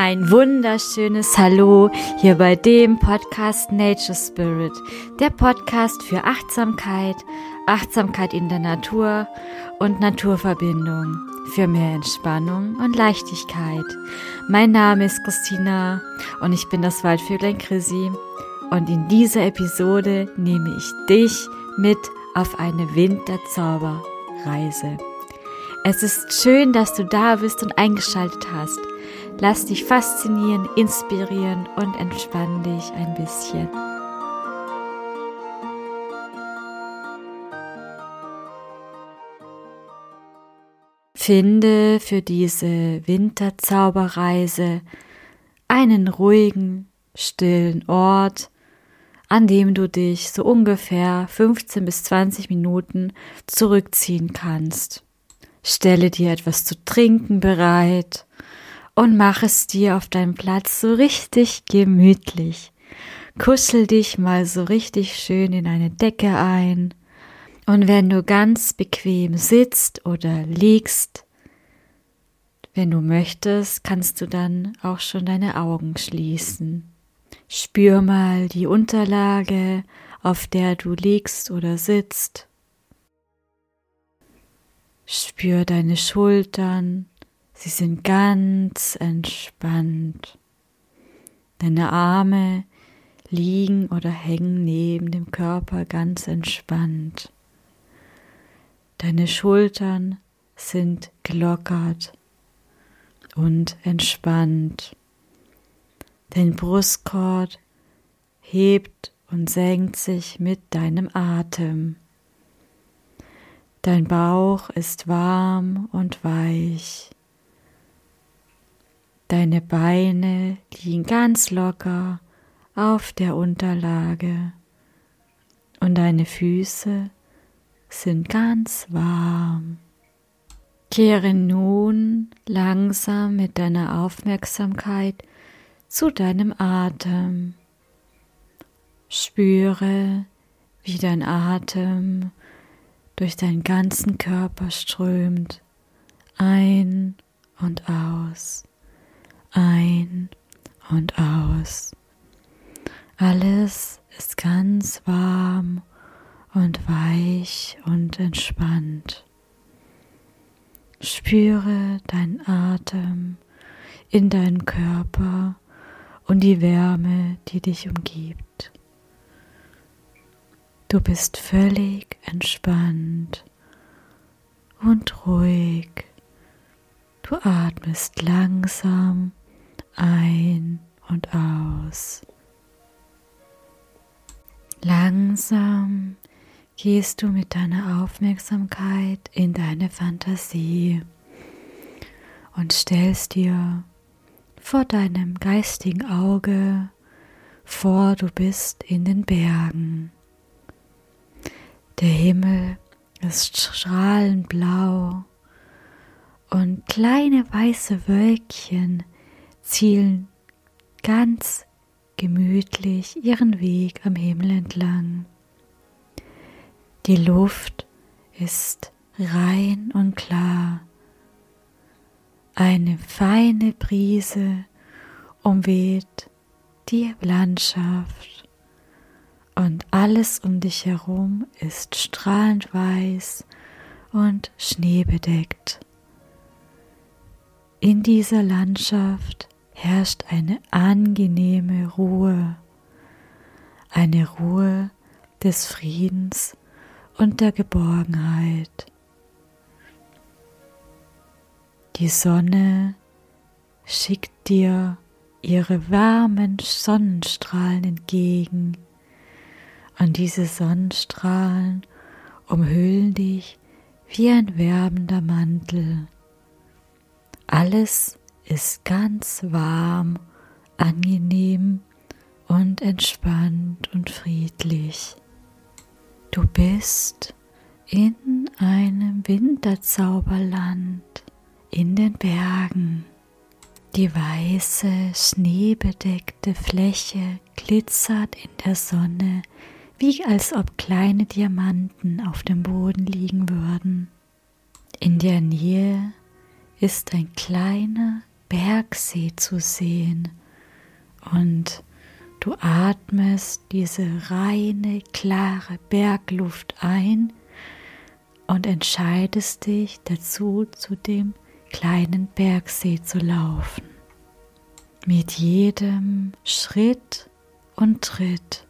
Ein wunderschönes Hallo hier bei dem Podcast Nature Spirit, der Podcast für Achtsamkeit, Achtsamkeit in der Natur und Naturverbindung, für mehr Entspannung und Leichtigkeit. Mein Name ist Christina und ich bin das Waldvöglein Chrissy und in dieser Episode nehme ich dich mit auf eine Winterzauberreise. Es ist schön, dass du da bist und eingeschaltet hast. Lass dich faszinieren, inspirieren und entspann dich ein bisschen. Finde für diese Winterzauberreise einen ruhigen, stillen Ort, an dem du dich so ungefähr 15 bis 20 Minuten zurückziehen kannst. Stelle dir etwas zu trinken bereit und mach es dir auf deinem Platz so richtig gemütlich. Kuschel dich mal so richtig schön in eine Decke ein. Und wenn du ganz bequem sitzt oder liegst, wenn du möchtest, kannst du dann auch schon deine Augen schließen. Spür mal die Unterlage, auf der du liegst oder sitzt. Spür deine Schultern, Sie sind ganz entspannt. Deine Arme liegen oder hängen neben dem Körper ganz entspannt. Deine Schultern sind gelockert und entspannt. Dein Brustkorb hebt und senkt sich mit deinem Atem. Dein Bauch ist warm und weich. Deine Beine liegen ganz locker auf der Unterlage und deine Füße sind ganz warm. Kehre nun langsam mit deiner Aufmerksamkeit zu deinem Atem. Spüre, wie dein Atem durch deinen ganzen Körper strömt, ein und aus ein und aus. Alles ist ganz warm und weich und entspannt. Spüre deinen Atem in deinem Körper und die Wärme, die dich umgibt. Du bist völlig entspannt und ruhig. Du atmest langsam ein und aus. Langsam gehst du mit deiner Aufmerksamkeit in deine Fantasie und stellst dir vor deinem geistigen Auge vor, du bist in den Bergen. Der Himmel ist strahlend blau und kleine weiße Wölkchen zielen ganz gemütlich ihren Weg am Himmel entlang. Die Luft ist rein und klar. Eine feine Brise umweht die Landschaft und alles um dich herum ist strahlend weiß und schneebedeckt. In dieser Landschaft herrscht eine angenehme Ruhe, eine Ruhe des Friedens und der Geborgenheit. Die Sonne schickt dir ihre warmen Sonnenstrahlen entgegen, und diese Sonnenstrahlen umhüllen dich wie ein wärmender Mantel. Alles ist ganz warm, angenehm und entspannt und friedlich. Du bist in einem Winterzauberland in den Bergen. Die weiße, schneebedeckte Fläche glitzert in der Sonne, wie als ob kleine Diamanten auf dem Boden liegen würden. In der Nähe ist ein kleiner Bergsee zu sehen und du atmest diese reine, klare Bergluft ein und entscheidest dich dazu, zu dem kleinen Bergsee zu laufen. Mit jedem Schritt und Tritt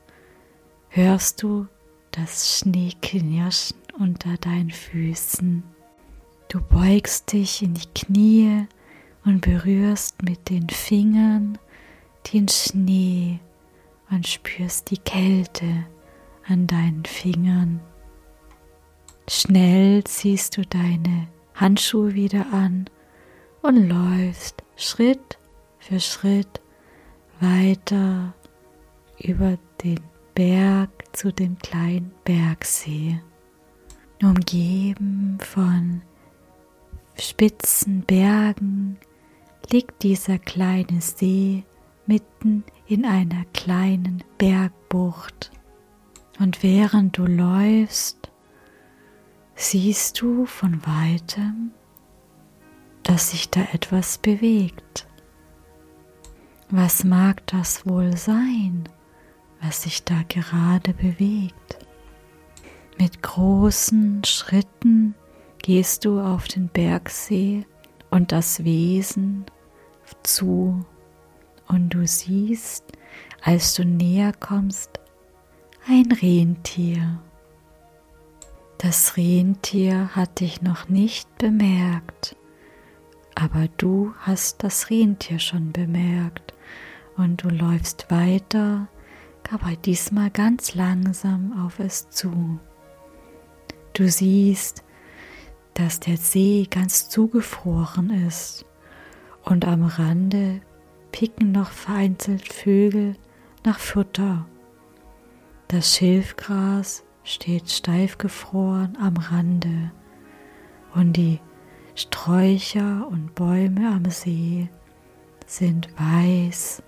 hörst du das Schneeknirschen unter deinen Füßen. Du beugst dich in die Knie und berührst mit den Fingern den Schnee und spürst die Kälte an deinen Fingern. Schnell ziehst du deine Handschuhe wieder an und läufst Schritt für Schritt weiter über den Berg zu dem kleinen Bergsee. Umgeben von spitzen Bergen liegt dieser kleine See mitten in einer kleinen Bergbucht. Und während du läufst, siehst du von weitem, dass sich da etwas bewegt. Was mag das wohl sein, was sich da gerade bewegt? Mit großen Schritten gehst du auf den Bergsee und das Wesen zu und du siehst, als du näher kommst, ein Rentier. Das Rentier hat dich noch nicht bemerkt, aber du hast das Rentier schon bemerkt und du läufst weiter, aber diesmal ganz langsam auf es zu. Du siehst, dass der See ganz zugefroren ist und am Rande picken noch vereinzelt Vögel nach Futter. Das Schilfgras steht steif gefroren am Rande und die Sträucher und Bäume am See sind weiß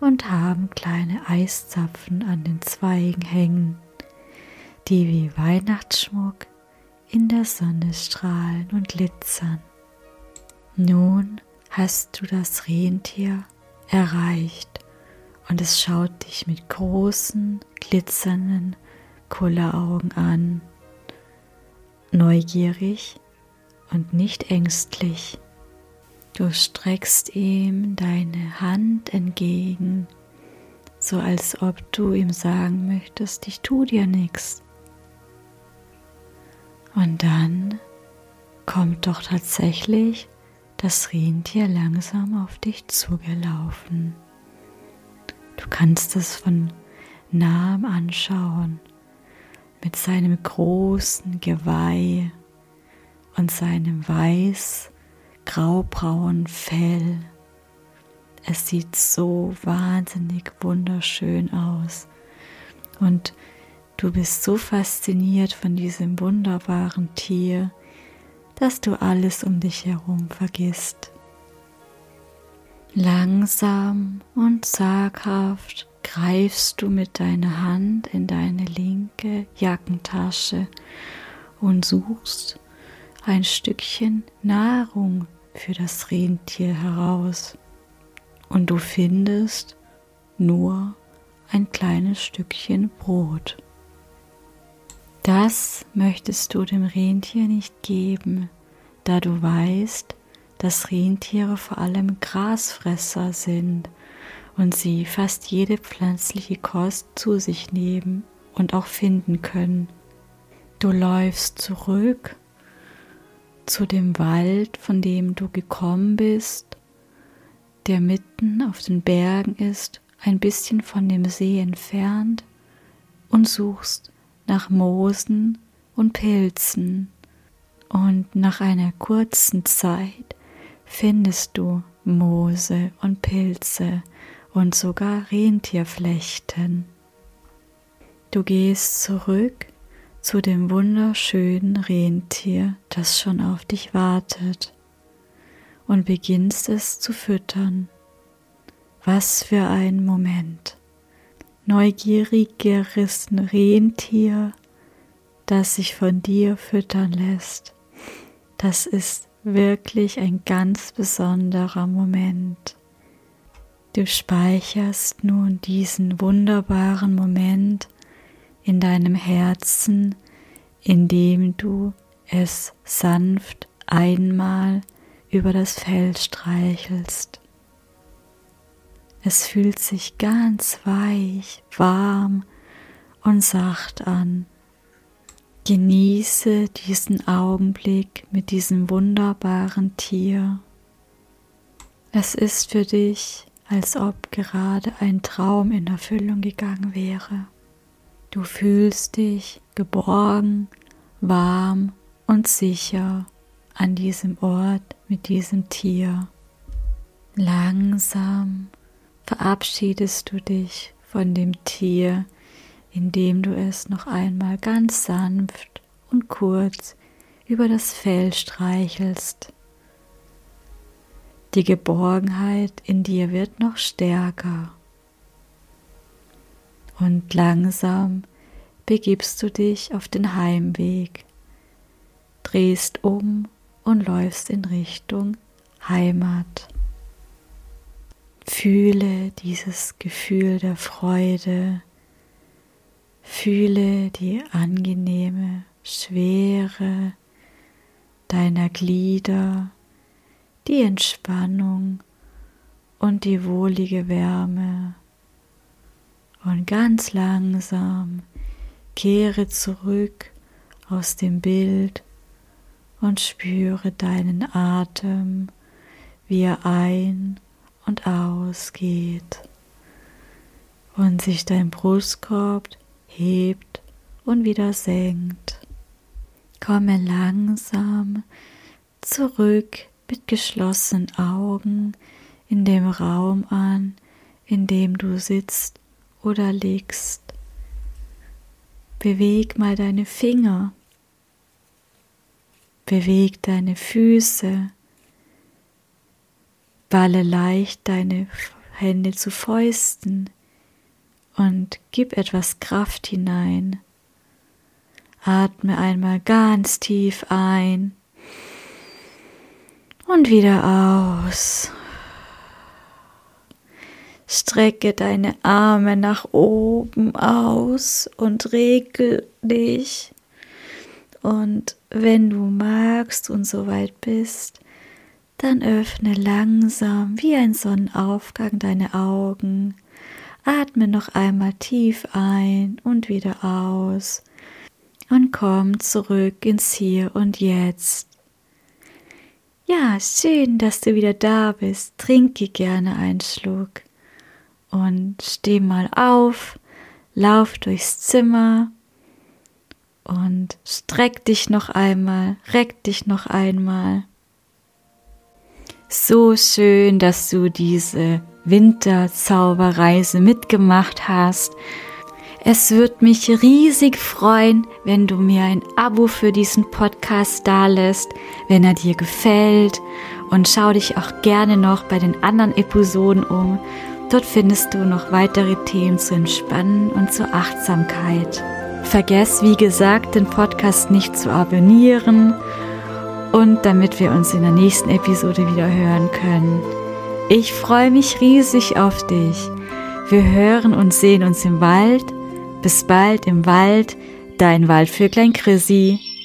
und haben kleine Eiszapfen an den Zweigen hängen, die wie Weihnachtsschmuck in der Sonne strahlen und glitzern. Nun hast du das Rentier erreicht und es schaut dich mit großen, glitzernden Kulleraugen an, neugierig und nicht ängstlich. Du streckst ihm deine Hand entgegen, so als ob du ihm sagen möchtest, ich tu dir nichts. Und dann kommt doch tatsächlich das Rentier langsam auf dich zugelaufen. Du kannst es von nahem anschauen mit seinem großen Geweih und seinem weiß graubraunen Fell. Es sieht so wahnsinnig wunderschön aus und du bist so fasziniert von diesem wunderbaren Tier, dass du alles um dich herum vergisst. Langsam und zaghaft greifst du mit deiner Hand in deine linke Jackentasche und suchst ein Stückchen Nahrung für das Rentier heraus. Und du findest nur ein kleines Stückchen Brot. Das möchtest du dem Rentier nicht geben, da du weißt, dass Rentiere vor allem Grasfresser sind und sie fast jede pflanzliche Kost zu sich nehmen und auch finden können. Du läufst zurück zu dem Wald, von dem du gekommen bist, der mitten auf den Bergen ist, ein bisschen von dem See entfernt, und suchst nach Moosen und Pilzen. Und nach einer kurzen Zeit findest du Moose und Pilze und sogar Rentierflechten. Du gehst zurück zu dem wunderschönen Rentier, das schon auf dich wartet, und beginnst es zu füttern. Was für ein Moment. Neugierigeres Rentier, das sich von dir füttern lässt. Das ist wirklich ein ganz besonderer Moment. Du speicherst nun diesen wunderbaren Moment in deinem Herzen, indem du es sanft einmal über das Fell streichelst. Es fühlt sich ganz weich, warm und sacht an. Genieße diesen Augenblick mit diesem wunderbaren Tier. Es ist für dich, als ob gerade ein Traum in Erfüllung gegangen wäre. Du fühlst dich geborgen, warm und sicher an diesem Ort mit diesem Tier. Langsam verabschiedest du dich von dem Tier, indem du es noch einmal ganz sanft und kurz über das Fell streichelst. Die Geborgenheit in dir wird noch stärker. Und langsam begibst du dich auf den Heimweg, drehst um und läufst in Richtung Heimat. Fühle dieses Gefühl der Freude, fühle die angenehme Schwere deiner Glieder, die Entspannung und die wohlige Wärme. Und ganz langsam kehre zurück aus dem Bild und spüre deinen Atem, wie er ein und ausgeht und sich dein Brustkorb hebt und wieder senkt. Komme langsam zurück mit geschlossenen Augen in dem Raum an, in dem du sitzt oder liegst. Beweg mal deine Finger, beweg deine Füße, Balle leicht deine Hände zu Fäusten und gib etwas Kraft hinein. Atme einmal ganz tief ein und wieder aus. Strecke deine Arme nach oben aus und regel dich. Und wenn du magst und soweit bist, dann öffne langsam wie ein Sonnenaufgang deine Augen. Atme noch einmal tief ein und wieder aus und komm zurück ins Hier und Jetzt. Ja, schön, dass du wieder da bist. Trinke gerne einen Schluck und steh mal auf, lauf durchs Zimmer und streck dich noch einmal, reck dich noch einmal. So schön, dass du diese Winterzauberreise mitgemacht hast. Es wird mich riesig freuen, wenn du mir ein Abo für diesen Podcast dalässt, wenn er dir gefällt. Und schau dich auch gerne noch bei den anderen Episoden um. Dort findest du noch weitere Themen zu Entspannen und zur Achtsamkeit. Vergess, wie gesagt, den Podcast nicht zu abonnieren und damit wir uns in der nächsten Episode wieder hören können. Ich freue mich riesig auf dich. Wir hören und sehen uns im Wald. Bis bald im Wald, dein Waldvöglein Chrissy.